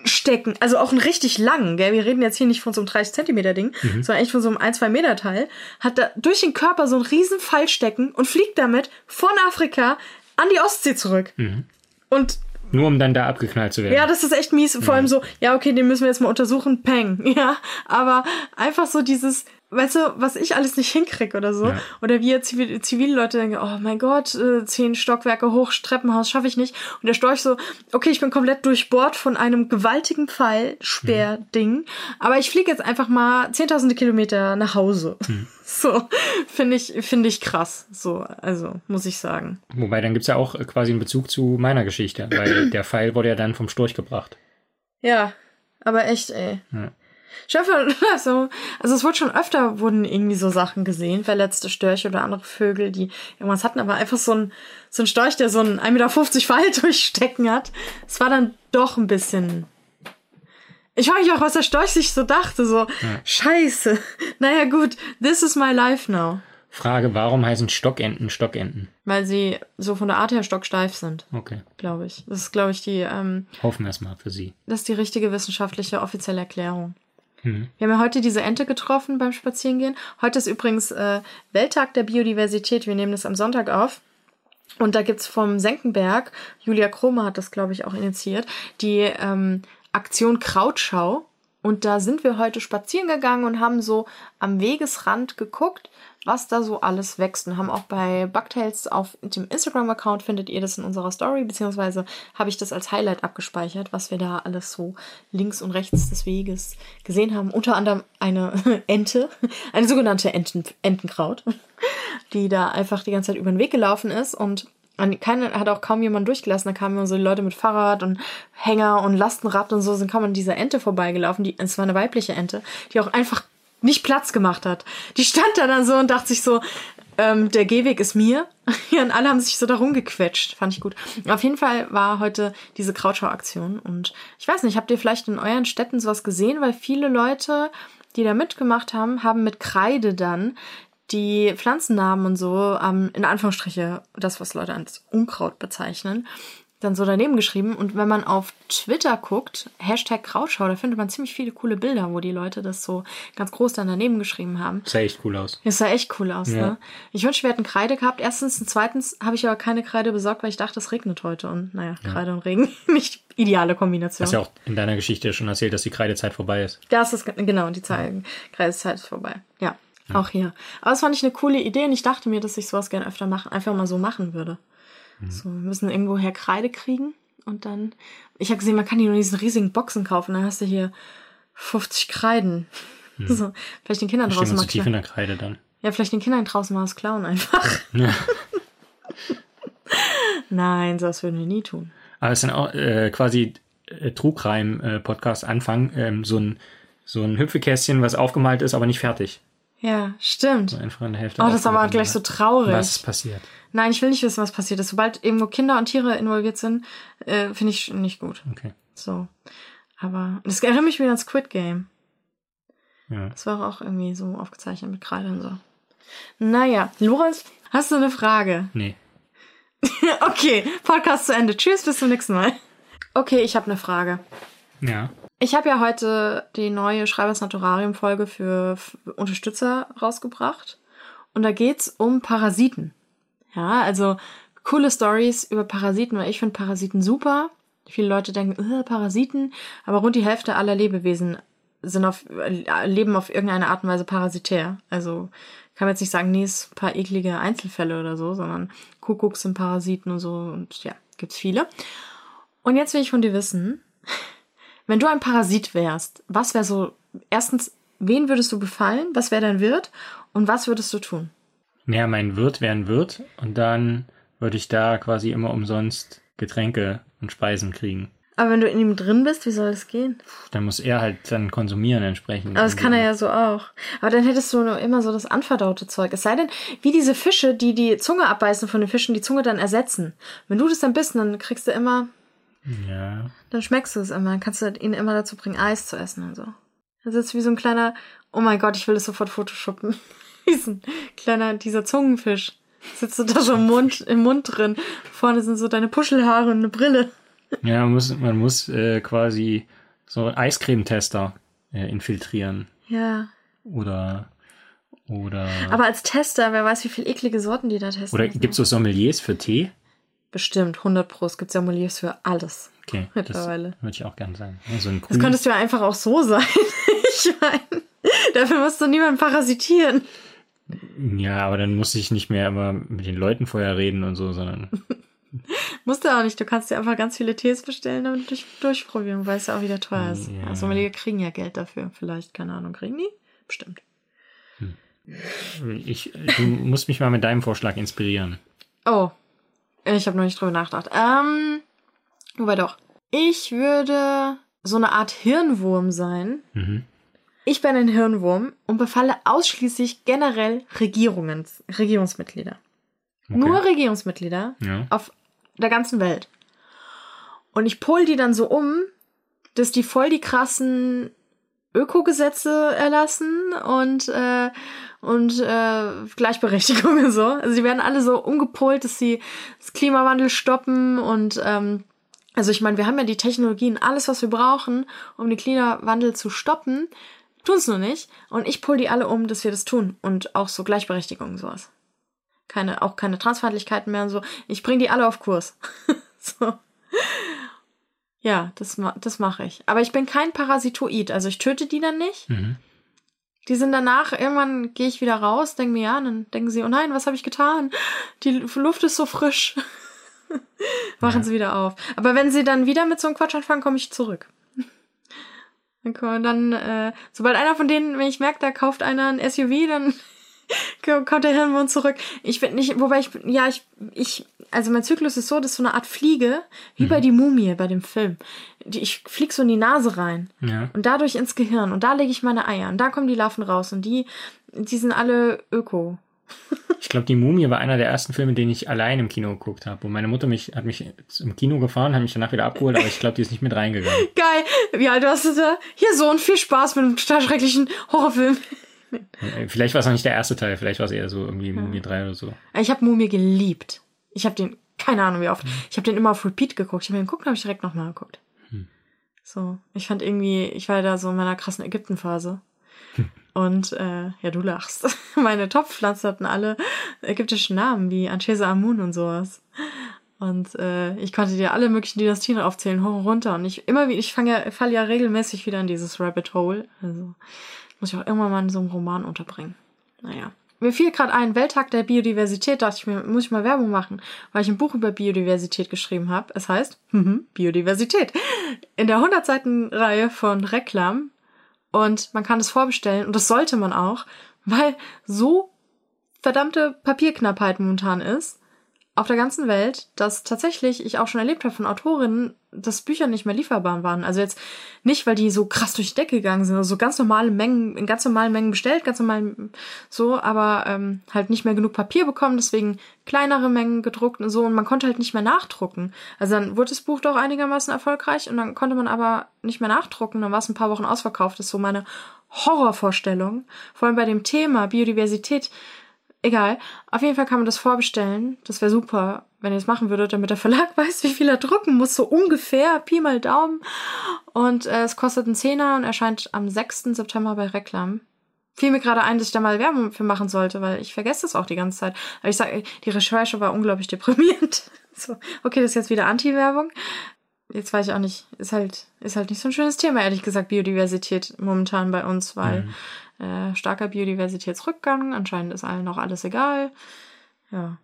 stecken, also auch einen richtig langen, gell? Wir reden jetzt hier nicht von so einem 30 Zentimeter Ding, sondern echt von so einem 1, 2 Meter Teil, hat da durch den Körper so einen riesen Pfeil stecken und fliegt damit von Afrika an die Ostsee zurück. Und Nur um dann da abgeknallt zu werden. ja, das ist echt mies. Vor allem so, ja, okay, den müssen wir jetzt mal untersuchen, peng. Ja, aber einfach so dieses, weißt du, was ich alles nicht hinkrieg oder so. Ja. Oder wir Zivil Zivilleute denken, oh mein Gott, äh, zehn Stockwerke hoch, Treppenhaus schaffe ich nicht. Und der Storch so, okay, ich bin komplett durchbohrt von einem gewaltigen Pfeil, Speer-Ding. Aber ich fliege jetzt einfach mal zehntausende Kilometer nach Hause. So, finde ich, finde ich krass. So, also, muss ich sagen. Wobei, dann gibt's ja auch äh, quasi einen Bezug zu meiner Geschichte, weil der Pfeil wurde ja dann vom Storch gebracht. Ja, aber echt, ey. Ja. Schöpfer, also, also es wurde schon öfter, wurden irgendwie so Sachen gesehen, verletzte Störche oder andere Vögel, die irgendwas hatten, aber einfach so ein, so ein Storch, der so ein 1,50 Meter Pfeil durchstecken hat. Es war dann doch ein bisschen. Ich frage mich auch, was der Storch sich so dachte, so, scheiße. Naja, gut, this is my life now. Frage, warum heißen Stockenten Stockenten? Weil sie so von der Art her stocksteif sind, Okay, glaube ich. Das ist, glaube ich, die, ähm, hoffen wir es mal für Sie. Das ist die richtige wissenschaftliche offizielle Erklärung. Wir haben ja heute diese Ente getroffen beim Spazierengehen. Heute ist übrigens äh, Welttag der Biodiversität. Wir nehmen das am Sonntag auf. Und da gibt's vom Senckenberg, Julia Krome hat das, glaube ich, auch initiiert, die ähm, Aktion Krautschau. Und da sind wir heute spazieren gegangen und haben so am Wegesrand geguckt, was da so alles wächst. Und haben auch bei Bugtails auf dem Instagram-Account findet ihr das in unserer Story, beziehungsweise habe ich das als Highlight abgespeichert, was wir da alles so links und rechts des Weges gesehen haben. Unter anderem eine Ente, eine sogenannte Enten, Entenkraut, die da einfach die ganze Zeit über den Weg gelaufen ist und keine, hat auch kaum jemand durchgelassen. Da kamen so Leute mit Fahrrad und Hänger und Lastenrad und so, sind kaum an dieser Ente vorbeigelaufen. Die, es war eine weibliche Ente, die auch einfach nicht Platz gemacht hat. Die stand da dann so und dachte sich so, ähm, der Gehweg ist mir. Ja, und alle haben sich so da rumgequetscht. Fand ich gut. Auf jeden Fall war heute diese Krautschau-Aktion. Und ich weiß nicht, habt ihr vielleicht in euren Städten sowas gesehen? Weil viele Leute, die da mitgemacht haben, haben mit Kreide dann die Pflanzennamen und so, ähm, in Anführungsstriche, das, was Leute als Unkraut bezeichnen, dann so daneben geschrieben. Und wenn man auf Twitter guckt, Hashtag Krautschau, da findet man ziemlich viele coole Bilder, wo die Leute das so ganz groß dann daneben geschrieben haben. Sah echt cool aus. Das sah echt cool aus, Ja. ne? Ich wünschte, wir hätten Kreide gehabt. Erstens und zweitens habe ich aber keine Kreide besorgt, weil ich dachte, es regnet heute. Und naja, Kreide und Regen, nicht ideale Kombination. Hast ja auch in deiner Geschichte schon erzählt, dass die Kreidezeit vorbei ist. Das ist ge- genau die Zeit. Kreidezeit ist vorbei. Ja, auch hier. Aber das fand ich eine coole Idee und ich dachte mir, dass ich sowas gerne öfter machen, einfach mal so machen würde. So, wir müssen irgendwoher Kreide kriegen und dann. Ich habe gesehen, man kann hier nur diesen riesigen Boxen kaufen. Dann hast du hier 50 Kreiden. So, vielleicht den Kindern draußen mal zu tief klauen. in der Kreide dann. Ja, vielleicht den Kindern draußen mal was klauen einfach. Ja. Nein, das würden wir nie tun. Aber es ist dann auch äh, quasi äh, Trugreim-Podcast Anfang, ähm, so ein so ein Hüpfekästchen, was aufgemalt ist, aber nicht fertig. Ja, stimmt. Einfach in der Hälfte. Oh, das ist aber gleich so traurig. Was ist passiert? Nein, ich will nicht wissen, was passiert ist. Sobald irgendwo Kinder und Tiere involviert sind, äh, finde ich nicht gut. Okay. So. Aber das erinnert mich wieder an Squid Game. Ja. Das war auch irgendwie so aufgezeichnet mit Kreide und so. Naja, Lorenz, hast du eine Frage? Nee. okay, Podcast zu Ende. Tschüss, bis zum nächsten Mal. Okay, ich habe eine Frage. Ja. Ich habe ja heute die neue Schreibers Naturarium Folge für F- Unterstützer rausgebracht und da geht's um Parasiten. Ja, also coole Stories über Parasiten, weil ich finde Parasiten super. Viele Leute denken, äh, Parasiten, aber rund die Hälfte aller Lebewesen sind auf, äh, leben auf irgendeine Art und Weise parasitär. Also kann man jetzt nicht sagen, nee, es ein paar eklige Einzelfälle oder so, sondern Kuckucks sind Parasiten und so und ja, gibt's viele. Und jetzt will ich von dir wissen, wenn du ein Parasit wärst, was wäre so, erstens, wen würdest du befallen, was wäre dein Wirt und was würdest du tun? Ja, mein Wirt wäre ein Wirt und dann würde ich da quasi immer umsonst Getränke und Speisen kriegen. Aber wenn du in ihm drin bist, wie soll das gehen? Dann muss er halt dann konsumieren entsprechend. Aber das kann er ja so auch. Aber dann hättest du nur immer so das anverdaute Zeug. Es sei denn, wie diese Fische, die die Zunge abbeißen von den Fischen, die Zunge dann ersetzen. Wenn du das dann bist, dann kriegst du immer, Ja. dann schmeckst du es immer. Dann kannst du ihn immer dazu bringen, Eis zu essen und so. Das ist wie so ein kleiner, oh mein Gott, ich will das sofort photoshoppen. Ein kleiner, dieser Zungenfisch. Sitzt du da so im Mund, im Mund drin. Vorne sind so deine Puschelhaare und eine Brille. Ja, man muss, man muss äh, quasi so Eiscremetester äh, infiltrieren. Ja. Oder oder Aber als Tester, wer weiß, wie viele eklige Sorten die da testen. oder müssen. gibt's so Sommeliers für Tee? Bestimmt, 100 Pro. Es gibt Sommeliers für alles. Okay, Mittlerweile. würde ich auch gern sagen. Ja, so ein Das könntest du ja einfach auch so sein. ich meine, dafür musst du niemanden parasitieren. Ja, aber dann muss ich nicht mehr immer mit den Leuten vorher reden und so, sondern Musst du auch nicht. Du kannst dir einfach ganz viele Tees bestellen und durch, durchprobieren, weil es ja auch wieder teuer ist. Ja. Also Sommelier kriegen ja Geld dafür. Vielleicht, keine Ahnung, kriegen die? Bestimmt. ich, du musst mich mal mit deinem Vorschlag inspirieren. Oh, ich habe noch nicht drüber nachgedacht. Ähm, wobei doch. Ich würde so eine Art Hirnwurm sein. Mhm. Ich bin ein Hirnwurm und befalle ausschließlich generell Regierungen, Regierungsmitglieder. Okay. Nur Regierungsmitglieder Ja. auf der ganzen Welt. Und ich pull die dann so um, dass die voll die krassen Ökogesetze erlassen und äh, und äh, Gleichberechtigung und so. Also die werden alle so umgepolt, dass sie das Klimawandel stoppen und ähm, also ich meine, wir haben ja die Technologien, alles was wir brauchen, um den Klimawandel zu stoppen, tun es nur nicht. Und ich pull die alle um, dass wir das tun und auch so Gleichberechtigung und sowas. Keine, auch keine Transfeindlichkeiten mehr und so. Ich bring die alle auf Kurs. so. Ja, das, ma das mache ich. Aber ich bin kein Parasitoid. Also ich töte die dann nicht. Mhm. Die sind danach, irgendwann gehe ich wieder raus, denke mir, ja, dann denken sie, oh nein, was habe ich getan? Die Luft ist so frisch. Machen Ja. sie wieder auf. Aber wenn sie dann wieder mit so einem Quatsch anfangen, komme ich zurück. Dann, kommen- dann äh, sobald einer von denen, wenn ich merke, da kauft einer ein SUV, dann kommt der Hirnwurm zurück. Ich bin nicht, wobei ich, ja, ich, ich, also mein Zyklus ist so, das ist so eine Art Fliege, wie bei die Mumie, bei dem Film. Die, ich flieg so in die Nase rein Ja. und dadurch ins Gehirn und da lege ich meine Eier und da kommen die Larven raus und die, die sind alle öko. Ich glaube, die Mumie war einer der ersten Filme, den ich allein im Kino geguckt habe. Und meine Mutter mich, hat mich im Kino gefahren, hat mich danach wieder abgeholt, aber ich glaube, die ist nicht mit reingegangen. Geil, wie alt warst du da? Hier so und viel Spaß mit einem total schrecklichen Horrorfilm. Äh, Vielleicht war es auch nicht der erste Teil, vielleicht war es eher so irgendwie Mumie 3 oder so. Ich habe Mumie geliebt. Ich habe den, keine Ahnung wie oft, ich habe den immer auf Repeat geguckt. Ich habe den geguckt und habe ich direkt nochmal geguckt. So, ich fand irgendwie, ich war da so in meiner krassen Ägypten-Phase. Und äh, ja, du lachst. Meine Topfpflanzen hatten alle ägyptische Namen wie Anchesa Amun und sowas. Und äh, ich konnte dir alle möglichen Dynastien aufzählen, hoch und runter. Und ich immer wieder, ich fange ja, falle ja regelmäßig wieder in dieses Rabbit Hole. Also muss ich auch irgendwann mal in so einem Roman unterbringen. Naja. Mir fiel gerade ein, Welttag der Biodiversität, dachte ich mir, muss ich mal Werbung machen, weil ich ein Buch über Biodiversität geschrieben habe. Es heißt Biodiversität. In der 100 Seiten Reihe von Reklam. Und man kann es vorbestellen. Und das sollte man auch, weil so verdammte Papierknappheit momentan ist auf der ganzen Welt, dass tatsächlich ich auch schon erlebt habe von Autorinnen, dass Bücher nicht mehr lieferbar waren. Also jetzt nicht, weil die so krass durch die Decke gegangen sind, also so ganz normale Mengen, in ganz normalen Mengen bestellt, ganz normal so, aber ähm, halt nicht mehr genug Papier bekommen, deswegen kleinere Mengen gedruckt und so und man konnte halt nicht mehr nachdrucken. Also dann wurde das Buch doch einigermaßen erfolgreich und dann konnte man aber nicht mehr nachdrucken, dann war es ein paar Wochen ausverkauft. Das ist so meine Horrorvorstellung, vor allem bei dem Thema Biodiversität. Egal. Auf jeden Fall kann man das vorbestellen. Das wäre super, wenn ihr es machen würdet, damit der Verlag weiß, wie viel er drucken muss. So ungefähr, Pi mal Daumen. Und äh, es kostet einen Zehner und erscheint am 6. September bei Reklam. Fiel mir gerade ein, dass ich da mal Werbung für machen sollte, weil ich vergesse das auch die ganze Zeit. Aber ich sage, die Recherche war unglaublich deprimierend. So, okay, das ist jetzt wieder Anti-Werbung. Jetzt weiß ich auch nicht, ist halt, ist halt nicht so ein schönes Thema, ehrlich gesagt, Biodiversität momentan bei uns, weil mhm. Äh, starker Biodiversitätsrückgang, anscheinend ist allen noch alles egal. Ja.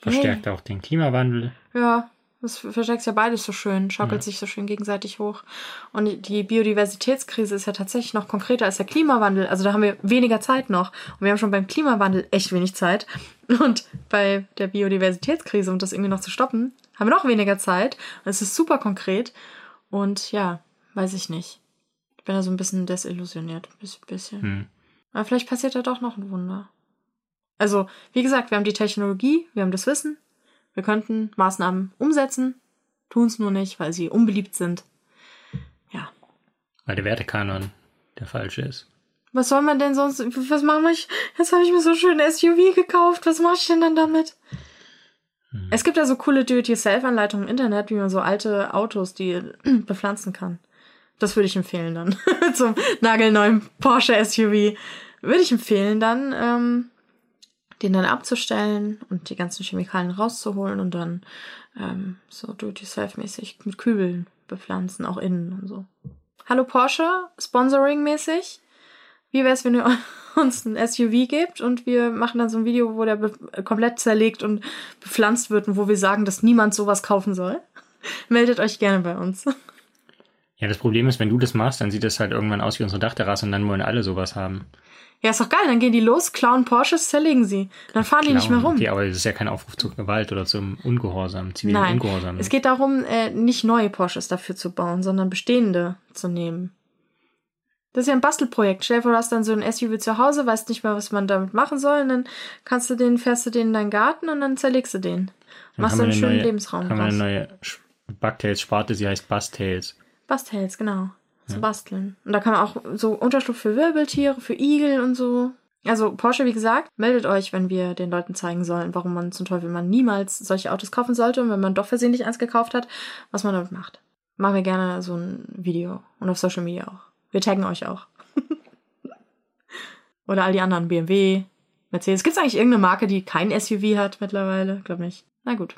Verstärkt hey. auch den Klimawandel. Ja, das versteckt ja beides so schön, schaukelt ja. sich so schön gegenseitig hoch. Und die Biodiversitätskrise ist ja tatsächlich noch konkreter als der Klimawandel. Also da haben wir weniger Zeit noch. Und wir haben schon beim Klimawandel echt wenig Zeit. Und bei der Biodiversitätskrise, um das irgendwie noch zu stoppen, haben wir noch weniger Zeit. Und es ist super konkret. Und ja, weiß ich nicht. Ich bin da so ein bisschen desillusioniert. Ein bisschen. Hm. Aber vielleicht passiert da doch noch ein Wunder. Also, wie gesagt, wir haben die Technologie, wir haben das Wissen, wir könnten Maßnahmen umsetzen, tun es nur nicht, weil sie unbeliebt sind. Ja. Weil der Wertekanon der falsche ist. Was soll man denn sonst? Was machen wir? Jetzt habe ich mir so ein schönes SUV gekauft. Was mache ich denn dann damit? Hm. Es gibt ja so coole Do-it-yourself-Anleitungen im Internet, wie man so alte Autos, die bepflanzen kann. Das würde ich empfehlen dann. Zum nagelneuen Porsche SUV. Würde ich empfehlen dann. Ähm, den dann abzustellen und die ganzen Chemikalien rauszuholen und dann ähm, so do-it-yourself-mäßig mit Kübeln bepflanzen, auch innen und so. Hallo Porsche, Sponsoring-mäßig. Wie wäre es, wenn ihr uns ein SUV gebt und wir machen dann so ein Video, wo der komplett zerlegt und bepflanzt wird und wo wir sagen, dass niemand sowas kaufen soll? Meldet euch gerne bei uns. Ja, das Problem ist, wenn du das machst, dann sieht das halt irgendwann aus wie unsere Dachterrasse und dann wollen alle sowas haben. Ja, ist doch geil. Dann gehen die los, klauen Porsches, zerlegen sie. Dann fahren klauen, die nicht mehr rum. Okay, aber das ist ja kein Aufruf zur Gewalt oder zum Ungehorsam, zivilen Nein, Ungehorsam. Es geht darum, äh, nicht neue Porsches dafür zu bauen, sondern bestehende zu nehmen. Das ist ja ein Bastelprojekt. Stell dir vor, du hast dann so ein SUV zu Hause, weißt nicht mehr, was man damit machen soll, und dann kannst du den, fährst du den in deinen Garten und dann zerlegst du den. Dann machst du einen schönen neue, Lebensraum haben wir eine neue Bugtails-Sparte, sie heißt Busttails. Busttails, genau. Zu ja. basteln. Und da kann man auch so Unterschlupf für Wirbeltiere, für Igel und so. Also Porsche, wie gesagt, meldet euch, wenn wir den Leuten zeigen sollen, warum man zum Teufel man niemals solche Autos kaufen sollte und wenn man doch versehentlich eins gekauft hat, was man damit macht. Machen wir gerne so ein Video und auf Social Media auch. Wir taggen euch auch. Oder all die anderen, BMW, Mercedes. Gibt es eigentlich irgendeine Marke, die kein SUV hat mittlerweile? Glaub nicht. Na gut.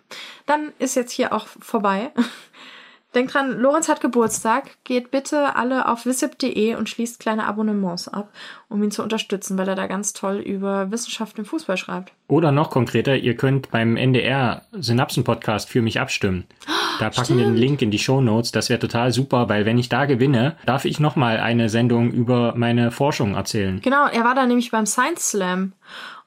Dann ist jetzt hier auch vorbei. Denkt dran, Lorenz hat Geburtstag. Geht bitte alle auf wissip.de und schließt kleine Abonnements ab, um ihn zu unterstützen, weil er da ganz toll über Wissenschaft im Fußball schreibt. Oder noch konkreter, ihr könnt beim NDR Synapsen-Podcast für mich abstimmen. Da packen Stimmt. wir den Link in die Show Notes. Das wäre total super, weil wenn ich da gewinne, darf ich nochmal eine Sendung über meine Forschung erzählen. Genau, er war da nämlich beim Science Slam.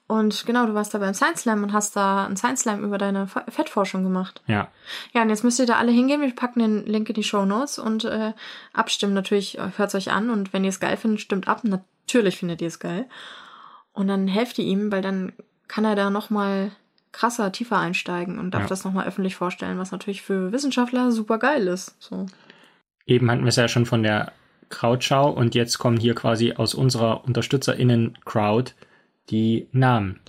Und genau, du warst da beim Science Slam und hast da einen Science Slam über deine Fettforschung gemacht. Ja. Ja, und jetzt müsst ihr da alle hingehen. Wir packen den Link in die Show Notes und äh, abstimmen natürlich. Hört euch an und wenn ihr es geil findet, stimmt ab. Natürlich findet ihr es geil. Und dann helft ihr ihm, weil dann kann er da nochmal krasser, tiefer einsteigen und darf ja. das nochmal öffentlich vorstellen, was natürlich für Wissenschaftler super geil ist. So. Eben hatten wir es ja schon von der Crowdschau und jetzt kommen hier quasi aus unserer UnterstützerInnen-Crowd die Namen.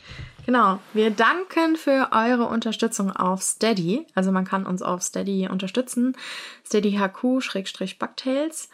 Genau, wir danken für eure Unterstützung auf Steady. Also man kann uns auf Steady unterstützen. Steady HQ-Bugtails.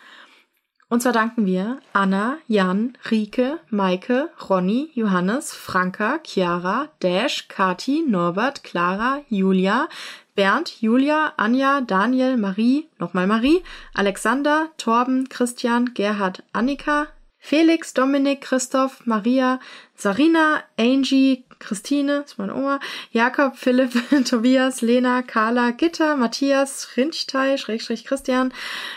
Und zwar danken wir Anna, Jan, Rike, Maike, Ronny, Johannes, Franka, Chiara, Dash, Kati, Norbert, Clara, Julia, Bernd, Julia, Anja, Daniel, Marie, nochmal Marie, Alexander, Torben, Christian, Gerhard, Annika, Felix, Dominik, Christoph, Maria, Sarina, Angie, Christine, ist meine Oma, Jakob, Philipp, Tobias, Lena, Carla, Gitter, Matthias, Rinchtei, Schrägstrich Christian,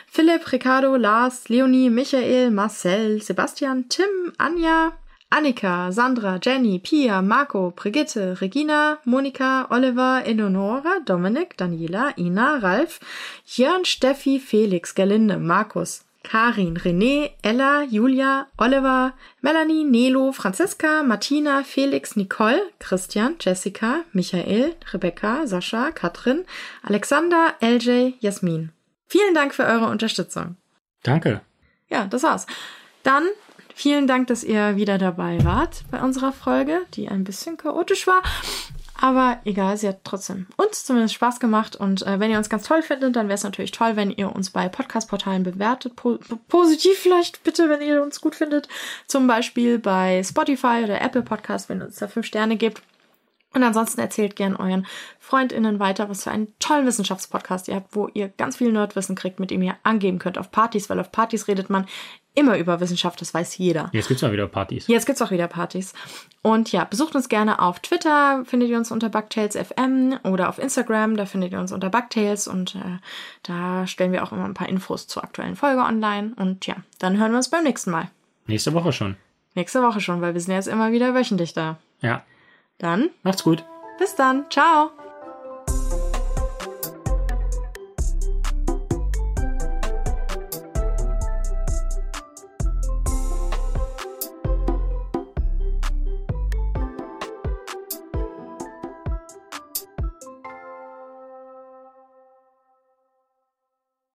Philipp, Ricardo, Lars, Leonie, Michael, Marcel, Sebastian, Tim, Anja, Annika, Sandra, Jenny, Pia, Marco, Brigitte, Regina, Monika, Oliver, Eleonora, Dominik, Daniela, Ina, Ralf, Jörn, Steffi, Felix, Gerlinde, Markus, Karin, René, Ella, Julia, Oliver, Melanie, Nelo, Franziska, Martina, Felix, Nicole, Christian, Jessica, Michael, Rebecca, Sascha, Katrin, Alexander, LJ, Jasmin. Vielen Dank für eure Unterstützung. Danke. Ja, das war's. Dann vielen Dank, dass ihr wieder dabei wart bei unserer Folge, die ein bisschen chaotisch war. Aber egal, sie hat trotzdem uns zumindest Spaß gemacht. Und äh, wenn ihr uns ganz toll findet, dann wäre es natürlich toll, wenn ihr uns bei Podcast-Portalen bewertet. Po positiv vielleicht bitte, wenn ihr uns gut findet. Zum Beispiel bei Spotify oder Apple Podcast, wenn ihr uns da fünf Sterne gibt. Und ansonsten erzählt gern euren FreundInnen weiter, was für einen tollen Wissenschaftspodcast ihr habt, wo ihr ganz viel Nerdwissen kriegt, mit dem ihr angeben könnt auf Partys, weil auf Partys redet man immer über Wissenschaft, das weiß jeder. Jetzt gibt's mal wieder Partys. Jetzt gibt's auch wieder Partys. Und ja, besucht uns gerne auf Twitter, findet ihr uns unter BugTales.fm oder auf Instagram, da findet ihr uns unter BugTales und äh, da stellen wir auch immer ein paar Infos zur aktuellen Folge online. Und ja, dann hören wir uns beim nächsten Mal. Nächste Woche schon. Nächste Woche schon, weil wir sind jetzt immer wieder wöchentlich da. Ja. Dann Macht's gut. bis dann. Ciao.